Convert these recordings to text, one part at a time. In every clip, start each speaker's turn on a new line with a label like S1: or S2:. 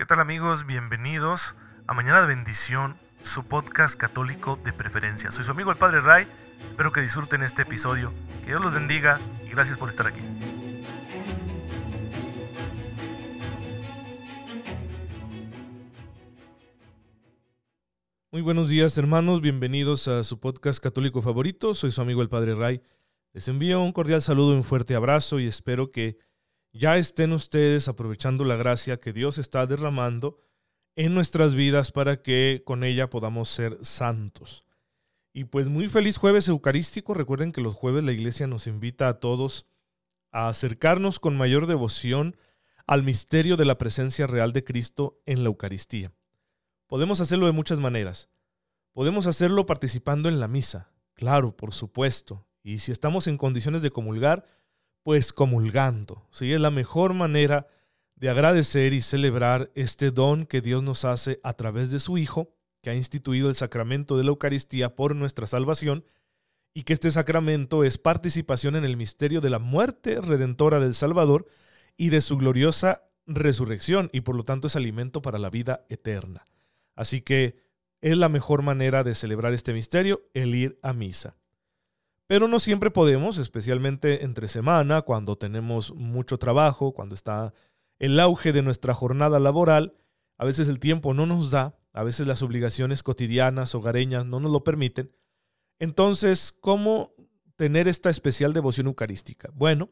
S1: ¿Qué tal amigos? Bienvenidos a Mañana de Bendición, su podcast católico de preferencia. Soy su amigo el Padre Ray, espero que disfruten este episodio, que Dios los bendiga y gracias por estar aquí.
S2: Muy buenos días hermanos, bienvenidos a su podcast católico favorito, soy su amigo el Padre Ray. Les envío un cordial saludo, un fuerte abrazo y espero que ya estén ustedes aprovechando la gracia que Dios está derramando en nuestras vidas para que con ella podamos ser santos. Y pues muy feliz jueves eucarístico. Recuerden que los jueves la iglesia nos invita a todos a acercarnos con mayor devoción al misterio de la presencia real de Cristo en la Eucaristía. Podemos hacerlo de muchas maneras. Podemos hacerlo participando en la misa, claro, por supuesto. Y si estamos en condiciones de comulgar, pues comulgando. ¿sí? Es la mejor manera de agradecer y celebrar este don que Dios nos hace a través de su Hijo, que ha instituido el sacramento de la Eucaristía por nuestra salvación, y que este sacramento es participación en el misterio de la muerte redentora del Salvador y de su gloriosa resurrección, y por lo tanto es alimento para la vida eterna. Así que es la mejor manera de celebrar este misterio, el ir a misa. Pero no siempre podemos, especialmente entre semana, cuando tenemos mucho trabajo, cuando está el auge de nuestra jornada laboral. A veces el tiempo no nos da, a veces las obligaciones cotidianas, hogareñas, no nos lo permiten. Entonces, ¿cómo tener esta especial devoción eucarística? Bueno,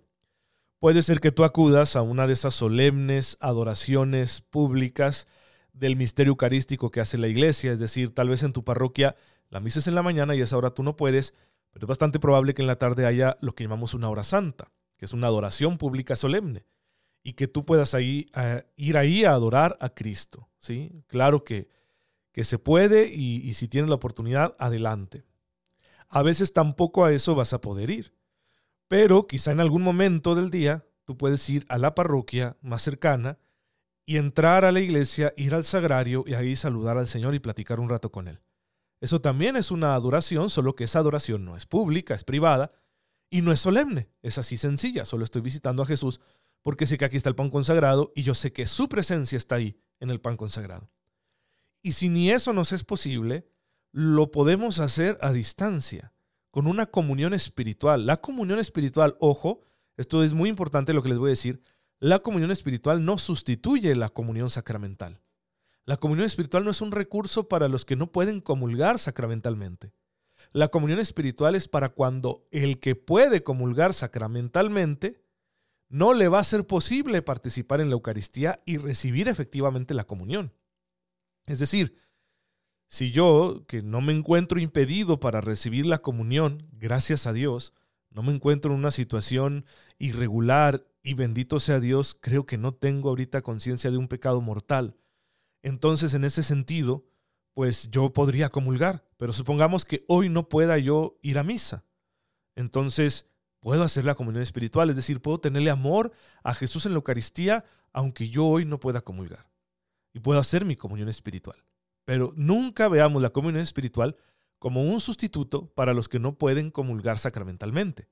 S2: puede ser que tú acudas a una de esas solemnes adoraciones públicas del misterio eucarístico que hace la iglesia, es decir, tal vez en tu parroquia la misa es en la mañana y a esa hora tú no puedes, pero es bastante probable que en la tarde haya lo que llamamos una hora santa, que es una adoración pública solemne, y que tú puedas ahí, ir ahí a adorar a Cristo. ¿sí? Claro que, que se puede y, y si tienes la oportunidad, adelante. A veces tampoco a eso vas a poder ir, pero quizá en algún momento del día tú puedes ir a la parroquia más cercana y entrar a la iglesia, ir al sagrario y ahí saludar al Señor y platicar un rato con Él. Eso también es una adoración, solo que esa adoración no es pública, es privada y no es solemne, es así sencilla, solo estoy visitando a Jesús porque sé que aquí está el pan consagrado y yo sé que su presencia está ahí en el pan consagrado. Y si ni eso nos es posible, lo podemos hacer a distancia, con una comunión espiritual. La comunión espiritual, ojo, esto es muy importante lo que les voy a decir, la comunión espiritual no sustituye la comunión sacramental. La comunión espiritual no es un recurso para los que no pueden comulgar sacramentalmente. La comunión espiritual es para cuando el que puede comulgar sacramentalmente no le va a ser posible participar en la Eucaristía y recibir efectivamente la comunión. Es decir, si yo, que no me encuentro impedido para recibir la comunión, gracias a Dios, no me encuentro en una situación irregular y bendito sea Dios, creo que no tengo ahorita conciencia de un pecado mortal, entonces, en ese sentido, pues yo podría comulgar, pero supongamos que hoy no pueda yo ir a misa. Entonces, puedo hacer la comunión espiritual, es decir, puedo tenerle amor a Jesús en la Eucaristía, aunque yo hoy no pueda comulgar. Y puedo hacer mi comunión espiritual. Pero nunca veamos la comunión espiritual como un sustituto para los que no pueden comulgar sacramentalmente.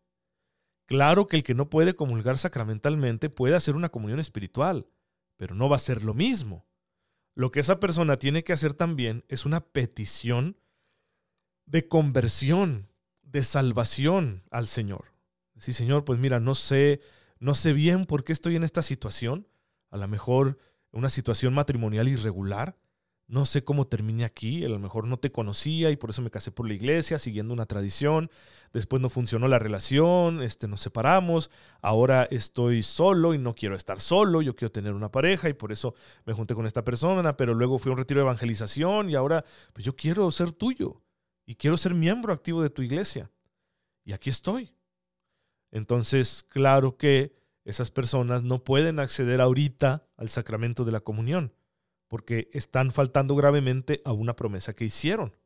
S2: Claro que el que no puede comulgar sacramentalmente puede hacer una comunión espiritual, pero no va a ser lo mismo. Lo que esa persona tiene que hacer también es una petición de conversión, de salvación al Señor. Sí, Señor, pues mira, no sé, no sé bien por qué estoy en esta situación, a lo mejor una situación matrimonial irregular, no sé cómo termine aquí, a lo mejor no te conocía y por eso me casé por la iglesia, siguiendo una tradición, después no funcionó la relación, este, nos separamos, ahora estoy solo y no quiero estar solo, yo quiero tener una pareja y por eso me junté con esta persona, pero luego fui a un retiro de evangelización y ahora pues yo quiero ser tuyo y quiero ser miembro activo de tu iglesia. Y aquí estoy. Entonces, claro que esas personas no pueden acceder ahorita al sacramento de la comunión porque están faltando gravemente a una promesa que hicieron.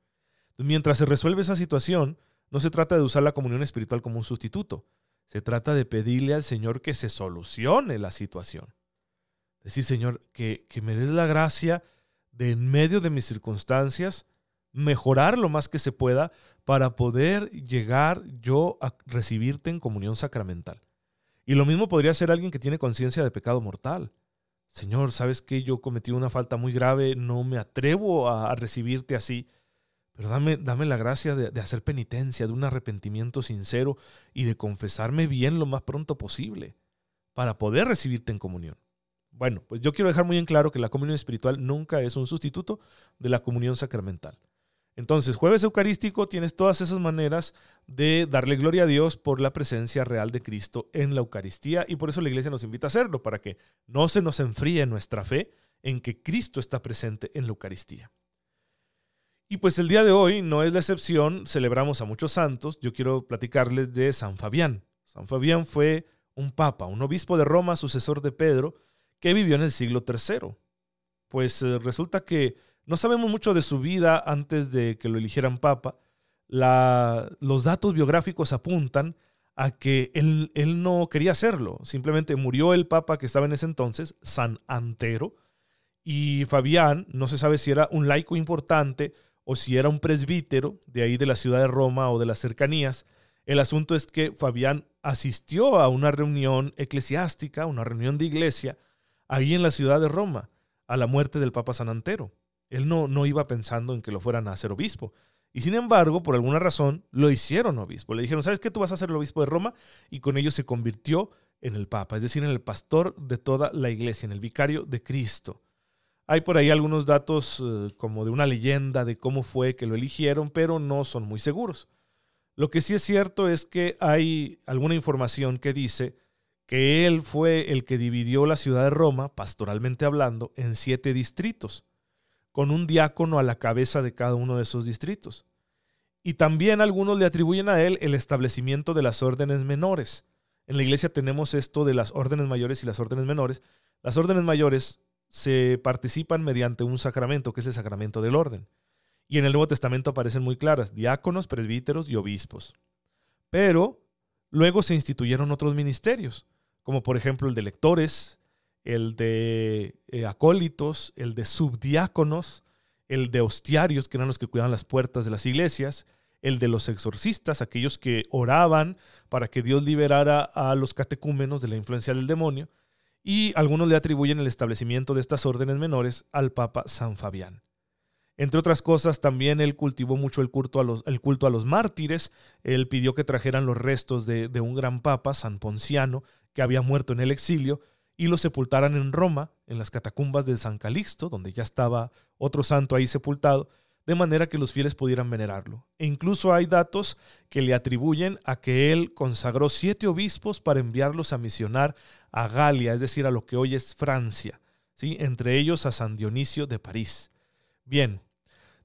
S2: Mientras se resuelve esa situación, no se trata de usar la comunión espiritual como un sustituto, se trata de pedirle al Señor que se solucione la situación. Decir, Señor, que, que me des la gracia de en medio de mis circunstancias mejorar lo más que se pueda para poder llegar yo a recibirte en comunión sacramental. Y lo mismo podría ser alguien que tiene conciencia de pecado mortal. Señor, ¿sabes que yo cometí una falta muy grave? No me atrevo a, recibirte así. Pero dame, dame la gracia de, de, hacer penitencia, de un arrepentimiento sincero y de confesarme bien lo más pronto posible para poder recibirte en comunión. Bueno, pues yo quiero dejar muy en claro que la comunión espiritual nunca es un sustituto de la comunión sacramental. Entonces, jueves eucarístico tienes todas esas maneras de darle gloria a Dios por la presencia real de Cristo en la Eucaristía y por eso la iglesia nos invita a hacerlo, para que no se nos enfríe nuestra fe en que Cristo está presente en la Eucaristía. Y pues el día de hoy no es la excepción, celebramos a muchos santos, yo quiero platicarles de San Fabián. San Fabián fue un papa, un obispo de Roma, sucesor de Pedro, que vivió en el siglo III. Pues eh, resulta que no sabemos mucho de su vida antes de que lo eligieran papa. los datos biográficos apuntan a que él, él, no quería hacerlo. Simplemente murió el papa que estaba en ese entonces, San Antero, y Fabián, no se sabe si era un laico importante o si era un presbítero de ahí de la ciudad de Roma o de las cercanías. El asunto es que Fabián asistió a una reunión eclesiástica, una reunión de iglesia, ahí en la ciudad de Roma, a la muerte del Papa San Antero. Él no, no iba pensando en que lo fueran a hacer obispo. Y sin embargo, por alguna razón, lo hicieron obispo. Le dijeron, ¿sabes qué? Tú vas a ser el obispo de Roma. Y con ello se convirtió en el Papa, es decir, en el pastor de toda la iglesia, en el vicario de Cristo. Hay por ahí algunos datos eh, como de una leyenda de cómo fue que lo eligieron, pero no son muy seguros. Lo que sí es cierto es que hay alguna información que dice que él fue el que dividió la ciudad de Roma, pastoralmente hablando, en siete distritos, con un diácono a la cabeza de cada uno de esos distritos. Y también algunos le atribuyen a él el establecimiento de las órdenes menores. En la iglesia tenemos esto de las órdenes mayores y las órdenes menores. Las órdenes mayores se participan mediante un sacramento, que es el sacramento del orden. Y en el Nuevo Testamento aparecen muy claras, diáconos, presbíteros y obispos. Pero luego se instituyeron otros ministerios como por ejemplo el de lectores, el de eh, acólitos, el de subdiáconos, el de hostiarios, que eran los que cuidaban las puertas de las iglesias, el de los exorcistas, aquellos que oraban para que Dios liberara a los catecúmenos de la influencia del demonio, y algunos le atribuyen el establecimiento de estas órdenes menores al Papa San Fabián. Entre otras cosas, también él cultivó mucho el culto a los, el culto a los mártires. Él pidió que trajeran los restos de, de, un gran papa, San Ponciano, que había muerto en el exilio, y lo sepultaran en Roma, en las catacumbas de San Calixto, donde ya estaba otro santo ahí sepultado, de manera que los fieles pudieran venerarlo. E incluso hay datos que le atribuyen a que él consagró siete obispos para enviarlos a misionar a Galia, es decir, a lo que hoy es Francia, ¿sí? entre ellos a San Dionisio de París. Bien,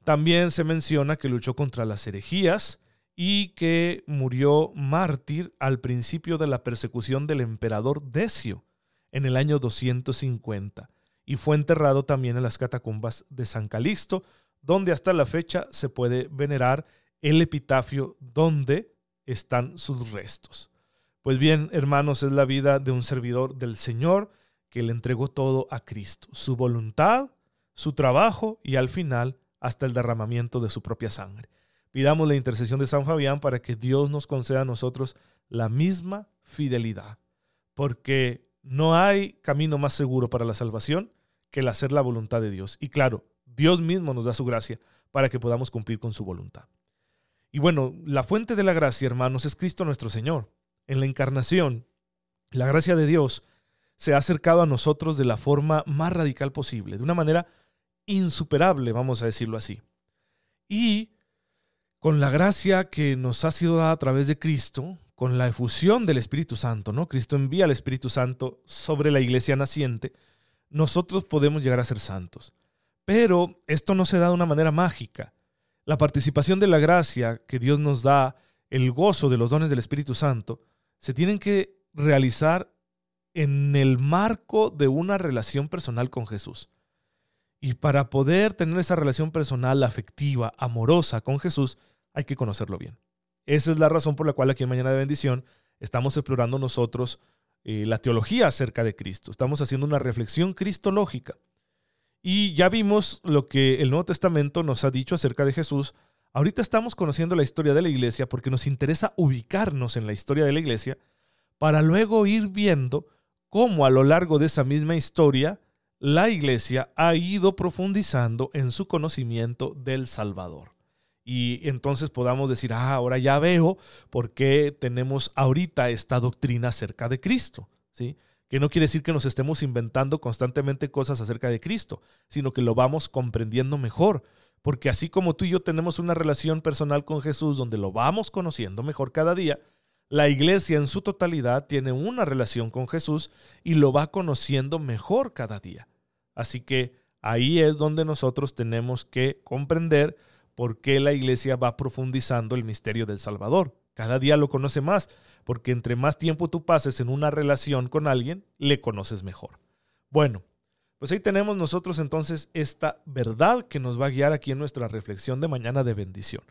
S2: también se menciona que luchó contra las herejías y que murió mártir al principio de la persecución del emperador Decio en el año 250 y fue enterrado también en las catacumbas de San Calixto, donde hasta la fecha se puede venerar el epitafio donde están sus restos. Pues bien, hermanos, es la vida de un servidor del Señor que le entregó todo a Cristo, su voluntad, su trabajo y al final hasta el derramamiento de su propia sangre. Pidamos la intercesión de San Fabián para que Dios nos conceda a nosotros la misma fidelidad, porque no hay camino más seguro para la salvación que el hacer la voluntad de Dios. Y claro, Dios mismo nos da su gracia para que podamos cumplir con su voluntad. Y bueno, la fuente de la gracia, hermanos, es Cristo nuestro Señor. En la encarnación, la gracia de Dios se ha acercado a nosotros de la forma más radical posible, de una manera insuperable, vamos a decirlo así. Y con la gracia que nos ha sido dada a través de Cristo, con la efusión del Espíritu Santo, ¿no? Cristo envía al Espíritu Santo sobre la iglesia naciente, nosotros podemos llegar a ser santos. Pero esto no se da de una manera mágica. La participación de la gracia que Dios nos da, el gozo de los dones del Espíritu Santo, se tienen que realizar en el marco de una relación personal con Jesús. Y para poder tener esa relación personal, afectiva, amorosa con Jesús, hay que conocerlo bien. Esa es la razón por la cual aquí en Mañana de Bendición estamos explorando nosotros eh, la teología acerca de Cristo. Estamos haciendo una reflexión cristológica. Y ya vimos lo que el Nuevo Testamento nos ha dicho acerca de Jesús. Ahorita estamos conociendo la historia de la iglesia porque nos interesa ubicarnos en la historia de la iglesia para luego ir viendo cómo a lo largo de esa misma historia la iglesia ha ido profundizando en su conocimiento del Salvador. Y entonces podamos decir, ah, ahora ya veo por qué tenemos ahorita esta doctrina acerca de Cristo, ¿sí? Que no quiere decir que nos estemos inventando constantemente cosas acerca de Cristo, sino que lo vamos comprendiendo mejor, porque así como tú y yo tenemos una relación personal con Jesús donde lo vamos conociendo mejor cada día, la iglesia en su totalidad tiene una relación con Jesús y lo va conociendo mejor cada día. Así que ahí es donde nosotros tenemos que comprender por qué la iglesia va profundizando el misterio del Salvador. Cada día lo conoce más, porque entre más tiempo tú pases en una relación con alguien, le conoces mejor. Bueno, pues ahí tenemos nosotros entonces esta verdad que nos va a guiar aquí en nuestra reflexión de mañana de bendición.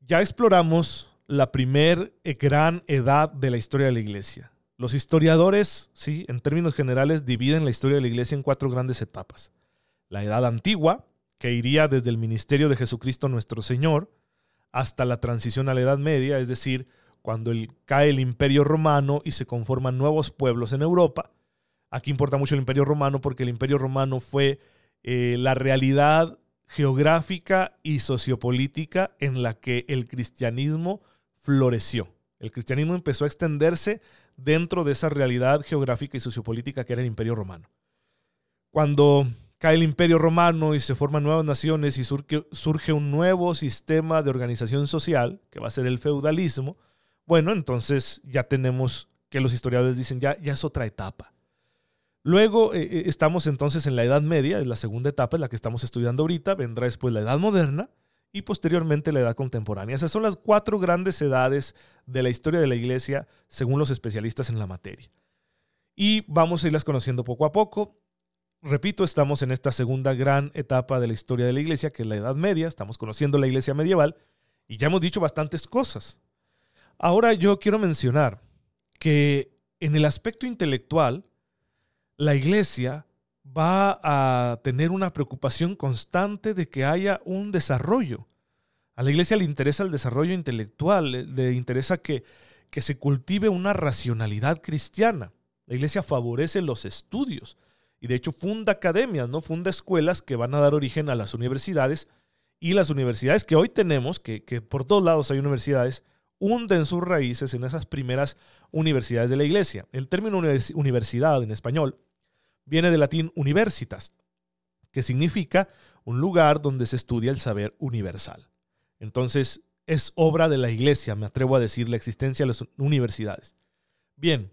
S2: Ya exploramos la primer eh, gran edad de la historia de la iglesia. Los historiadores, sí, en términos generales, dividen la historia de la iglesia en cuatro grandes etapas. La edad antigua, que iría desde el ministerio de Jesucristo nuestro Señor hasta la transición a la Edad Media, es decir, cuando cae el imperio romano y se conforman nuevos pueblos en Europa. Aquí importa mucho el imperio romano porque el imperio romano fue eh, la realidad geográfica y sociopolítica en la que el cristianismo floreció. El cristianismo empezó a extenderse dentro de esa realidad geográfica y sociopolítica que era el imperio romano. Cuando cae el imperio romano y se forman nuevas naciones y surge, un nuevo sistema de organización social, que va a ser el feudalismo, bueno, entonces ya tenemos que los historiadores dicen, ya, ya es otra etapa. Luego eh, eh, estamos entonces en la Edad Media, es la segunda etapa, en la que estamos estudiando ahorita, vendrá después la Edad Moderna, y posteriormente la edad contemporánea. Esas son las cuatro grandes edades de la historia de la iglesia según los especialistas en la materia. Y vamos a irlas conociendo poco a poco. Repito, estamos en esta segunda gran etapa de la historia de la iglesia, que es la Edad Media. Estamos conociendo la iglesia medieval y ya hemos dicho bastantes cosas. Ahora yo quiero mencionar que en el aspecto intelectual, la iglesia va a tener una preocupación constante de que haya un desarrollo. A la iglesia le interesa el desarrollo intelectual, le interesa que, que se cultive una racionalidad cristiana. La iglesia favorece los estudios y de hecho funda academias, ¿no? Funda escuelas que van a dar origen a las universidades y las universidades que hoy tenemos, que, que por todos lados hay universidades, hunden sus raíces en esas primeras universidades de la iglesia. El término universidad en español viene del latín universitas, que significa un lugar donde se estudia el saber universal. Entonces, es obra de la iglesia, me atrevo a decir, la existencia de las universidades. Bien,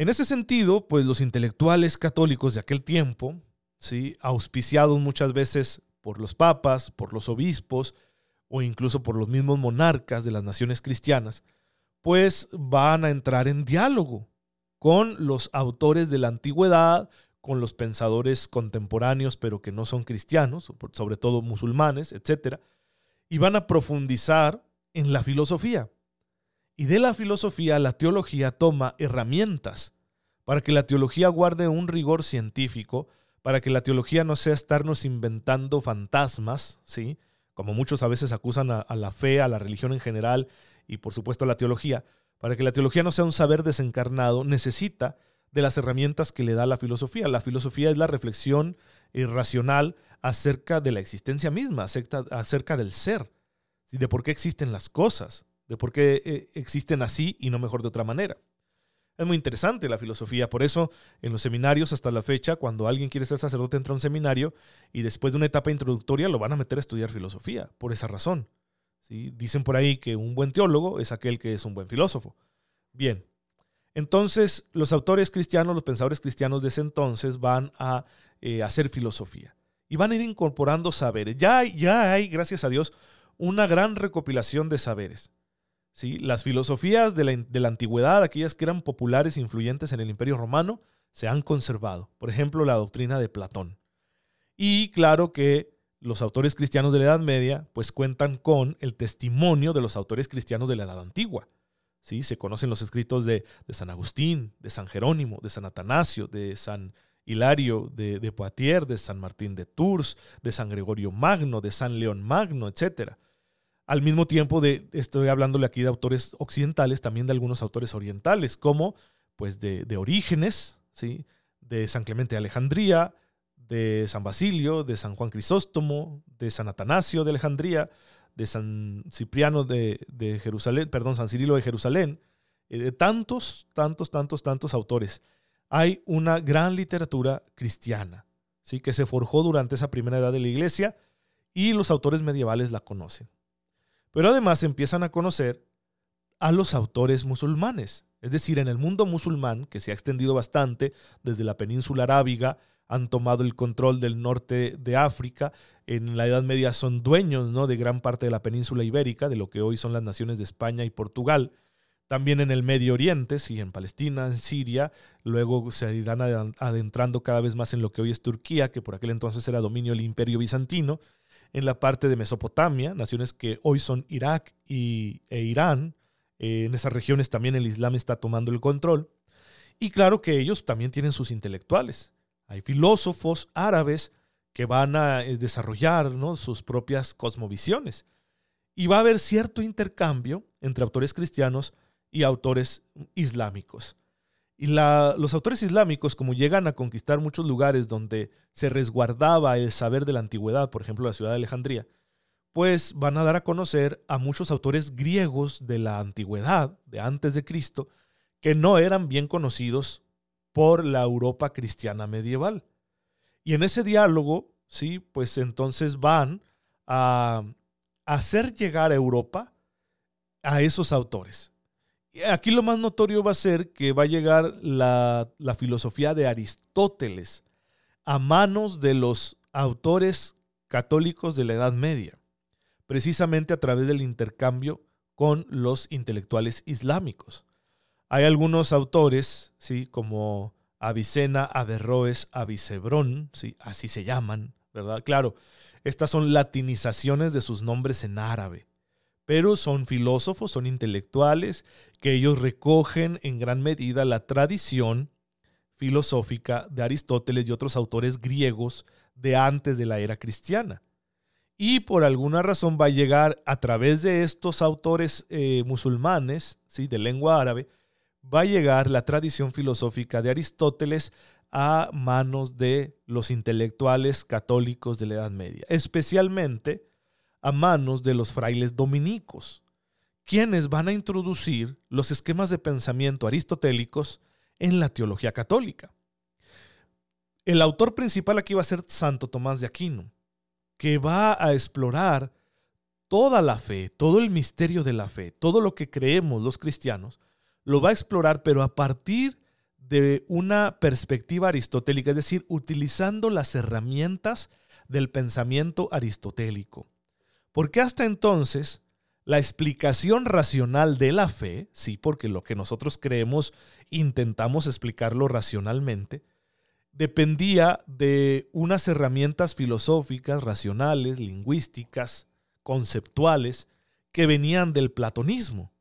S2: en ese sentido, pues los intelectuales católicos de aquel tiempo, auspiciados muchas veces por los papas, por los obispos o incluso por los mismos monarcas de las naciones cristianas, pues van a entrar en diálogo con los autores de la antigüedad, con los pensadores contemporáneos, pero que no son cristianos, sobre todo musulmanes, etc. Y van a profundizar en la filosofía. Y de la filosofía la teología toma herramientas para que la teología guarde un rigor científico, para que la teología no sea estarnos inventando fantasmas, ¿sí? como muchos a veces acusan a, la fe, a la religión en general y por supuesto a la teología, para que la teología no sea un saber desencarnado, necesita de las herramientas que le da la filosofía. La filosofía es la reflexión racional acerca de la existencia misma, acerca, del ser, de por qué existen las cosas, de por qué eh, existen así y no mejor de otra manera. Es muy interesante la filosofía, por eso en los seminarios hasta la fecha, cuando alguien quiere ser sacerdote entra a un seminario y después de una etapa introductoria lo van a meter a estudiar filosofía, por esa razón. Dicen por ahí que un buen teólogo es aquel que es un buen filósofo. Bien, entonces los autores cristianos, los pensadores cristianos de ese entonces van a eh, hacer filosofía y van a ir incorporando saberes. Ya ya hay, gracias a Dios, una gran recopilación de saberes. ¿Sí? Las filosofías de la, de la antigüedad, aquellas que eran populares e influyentes en el imperio romano, se han conservado. Por ejemplo, la doctrina de Platón. Y claro que los autores cristianos de la Edad Media pues cuentan con el testimonio de los autores cristianos de la Edad Antigua. ¿sí? Se conocen los escritos de, San Agustín, de San Jerónimo, de San Atanasio, de San Hilario de, de, Poitiers, de San Martín de Tours, de San Gregorio Magno, de San León Magno, etc. Al mismo tiempo estoy hablándole aquí de autores occidentales, también de algunos autores orientales, como pues de, de Orígenes, ¿sí? de San Clemente de Alejandría, de San Basilio, de San Juan Crisóstomo, de San Atanasio de Alejandría, de San Cipriano de, Jerusalén, perdón, San Cirilo de Jerusalén, eh, de tantos, tantos, tantos, tantos autores. Hay una gran literatura cristiana, ¿sí? que se forjó durante esa primera edad de la iglesia y los autores medievales la conocen. Pero además empiezan a conocer a los autores musulmanes. Es decir, en el mundo musulmán, que se ha extendido bastante desde la península arábiga, han tomado el control del norte de África, en la Edad Media son dueños ¿no? de gran parte de la península ibérica, de lo que hoy son las naciones de España y Portugal, también en el Medio Oriente, sí, en Palestina, en Siria, luego se irán adentrando cada vez más en lo que hoy es Turquía, que por aquel entonces era dominio del Imperio Bizantino, en la parte de Mesopotamia, naciones que hoy son Irak y, e Irán, eh, en esas regiones también el Islam está tomando el control, y claro que ellos también tienen sus intelectuales, hay filósofos árabes que van a eh, desarrollar sus propias cosmovisiones. Y va a haber cierto intercambio entre autores cristianos y autores islámicos. Y los autores islámicos, como llegan a conquistar muchos lugares donde se resguardaba el saber de la antigüedad, por ejemplo la ciudad de Alejandría, pues van a dar a conocer a muchos autores griegos de la antigüedad, de antes de Cristo, que no eran bien conocidos por la Europa cristiana medieval. Y en ese diálogo, sí, pues entonces van a hacer llegar a Europa a esos autores. Aquí lo más notorio va a ser que va a llegar la, la filosofía de Aristóteles a manos de los autores católicos de la Edad Media, precisamente a través del intercambio con los intelectuales islámicos. Hay algunos autores, ¿sí? como Avicena, Averroes, Avicebrón, ¿sí? así se llaman, ¿verdad? Claro, estas son latinizaciones de sus nombres en árabe, pero son filósofos, son intelectuales, que ellos recogen en gran medida la tradición filosófica de Aristóteles y otros autores griegos de antes de la era cristiana. Y por alguna razón va a llegar a través de estos autores eh, musulmanes, ¿sí? de lengua árabe, va a llegar la tradición filosófica de Aristóteles a manos de los intelectuales católicos de la Edad Media, especialmente a manos de los frailes dominicos, quienes van a introducir los esquemas de pensamiento aristotélicos en la teología católica. El autor principal aquí va a ser Santo Tomás de Aquino, que va a explorar toda la fe, todo el misterio de la fe, todo lo que creemos los cristianos, lo va a explorar, pero a partir de una perspectiva aristotélica, es decir, utilizando las herramientas del pensamiento aristotélico. Porque hasta entonces la explicación racional de la fe, sí, porque lo que nosotros creemos intentamos explicarlo racionalmente, dependía de unas herramientas filosóficas, racionales, lingüísticas, conceptuales, que venían del platonismo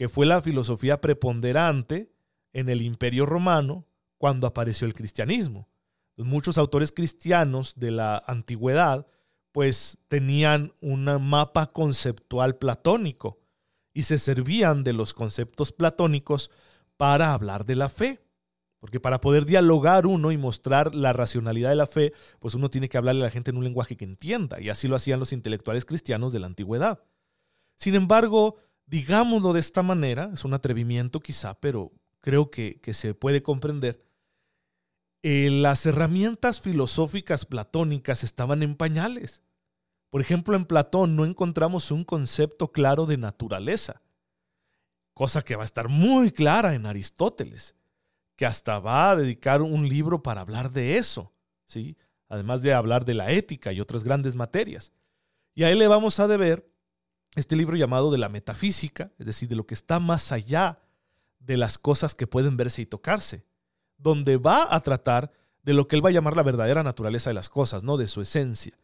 S2: que fue la filosofía preponderante en el imperio romano cuando apareció el cristianismo. Muchos autores cristianos de la antigüedad pues tenían un mapa conceptual platónico y se servían de los conceptos platónicos para hablar de la fe. Porque para poder dialogar uno y mostrar la racionalidad de la fe, pues uno tiene que hablarle a la gente en un lenguaje que entienda. Y así lo hacían los intelectuales cristianos de la antigüedad. Sin embargo, digámoslo de esta manera, es un atrevimiento quizá, pero creo que, se puede comprender, eh, las herramientas filosóficas platónicas estaban en pañales. Por ejemplo, en Platón no encontramos un concepto claro de naturaleza, cosa que va a estar muy clara en Aristóteles, que hasta va a dedicar un libro para hablar de eso, ¿sí? además de hablar de la ética y otras grandes materias. Y a él le vamos a deber este libro llamado de la metafísica, es decir, de lo que está más allá de las cosas que pueden verse y tocarse, donde va a tratar de lo que él va a llamar la verdadera naturaleza de las cosas, no de su esencia.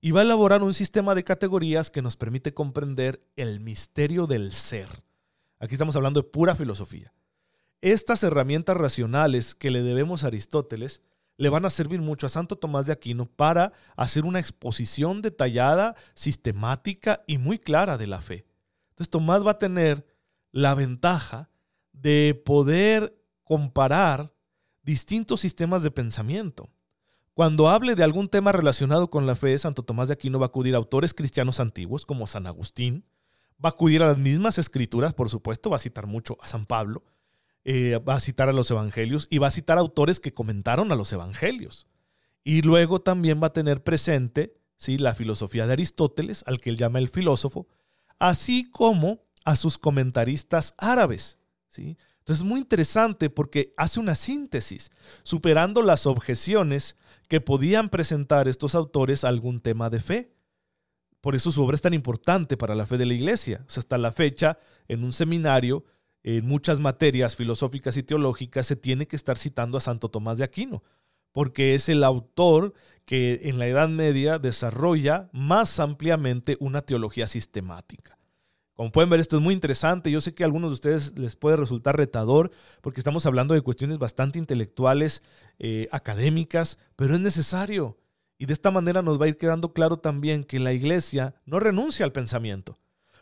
S2: Y va a elaborar un sistema de categorías que nos permite comprender el misterio del ser. Aquí estamos hablando de pura filosofía. Estas herramientas racionales que le debemos a Aristóteles le van a servir mucho a Santo Tomás de Aquino para hacer una exposición detallada, sistemática y muy clara de la fe. Entonces Tomás va a tener la ventaja de poder comparar distintos sistemas de pensamiento. Cuando hable de algún tema relacionado con la fe, Santo Tomás de Aquino va a acudir a autores cristianos antiguos como San Agustín, va a acudir a las mismas escrituras, por supuesto, va a citar mucho a San Pablo, eh, va a citar a los evangelios y va a citar autores que comentaron a los evangelios. Y luego también va a tener presente ¿sí? la filosofía de Aristóteles, al que él llama el filósofo, así como a sus comentaristas árabes. ¿sí? Es muy interesante porque hace una síntesis, superando las objeciones que podían presentar estos autores a algún tema de fe. Por eso su obra es tan importante para la fe de la iglesia. Hasta la fecha, en un seminario, en muchas materias filosóficas y teológicas, se tiene que estar citando a Santo Tomás de Aquino, porque es el autor que en la Edad Media desarrolla más ampliamente una teología sistemática. Como pueden ver, esto es muy interesante. Yo sé que a algunos de ustedes les puede resultar retador porque estamos hablando de cuestiones bastante intelectuales, eh, académicas, pero es necesario. Y de esta manera nos va a ir quedando claro también que la iglesia no renuncia al pensamiento.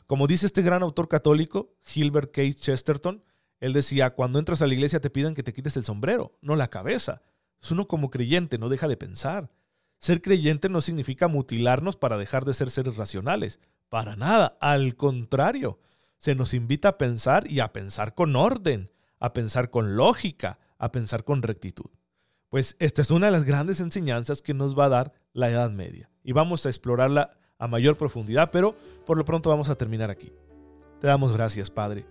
S2: Como dice este gran autor católico, Gilbert Case Chesterton, él decía, cuando entras a la iglesia te piden que te quites el sombrero, no la cabeza. Es uno como creyente, no deja de pensar. Ser creyente no significa mutilarnos para dejar de ser seres racionales. Para nada. Al contrario, se nos invita a pensar y a pensar con orden, a pensar con lógica, a pensar con rectitud. Pues esta es una de las grandes enseñanzas que nos va a dar la Edad Media. Y vamos a explorarla a mayor profundidad, pero por lo pronto vamos a terminar aquí. Te damos gracias, Padre,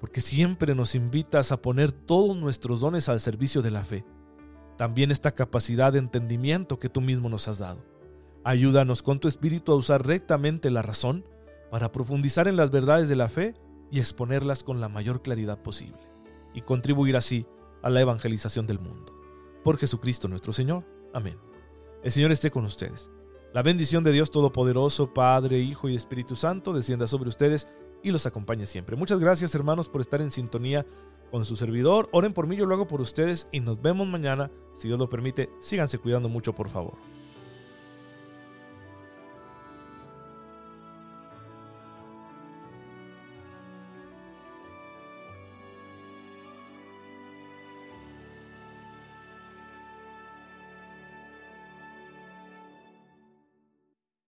S2: porque siempre nos invitas a poner todos nuestros dones al servicio de la fe. También esta capacidad de entendimiento que tú mismo nos has dado. Ayúdanos con tu espíritu a usar rectamente la razón para profundizar en las verdades de la fe y exponerlas con la mayor claridad posible, y contribuir así a la evangelización del mundo por Jesucristo nuestro Señor. Amén. El Señor esté con ustedes. La bendición de Dios Todopoderoso, Padre, Hijo y Espíritu Santo, descienda sobre ustedes y los acompañe siempre. Muchas gracias hermanos por estar en sintonía con su servidor. Oren por mí, yo lo hago por ustedes y nos vemos mañana. Si Dios lo permite, síganse cuidando mucho, por favor.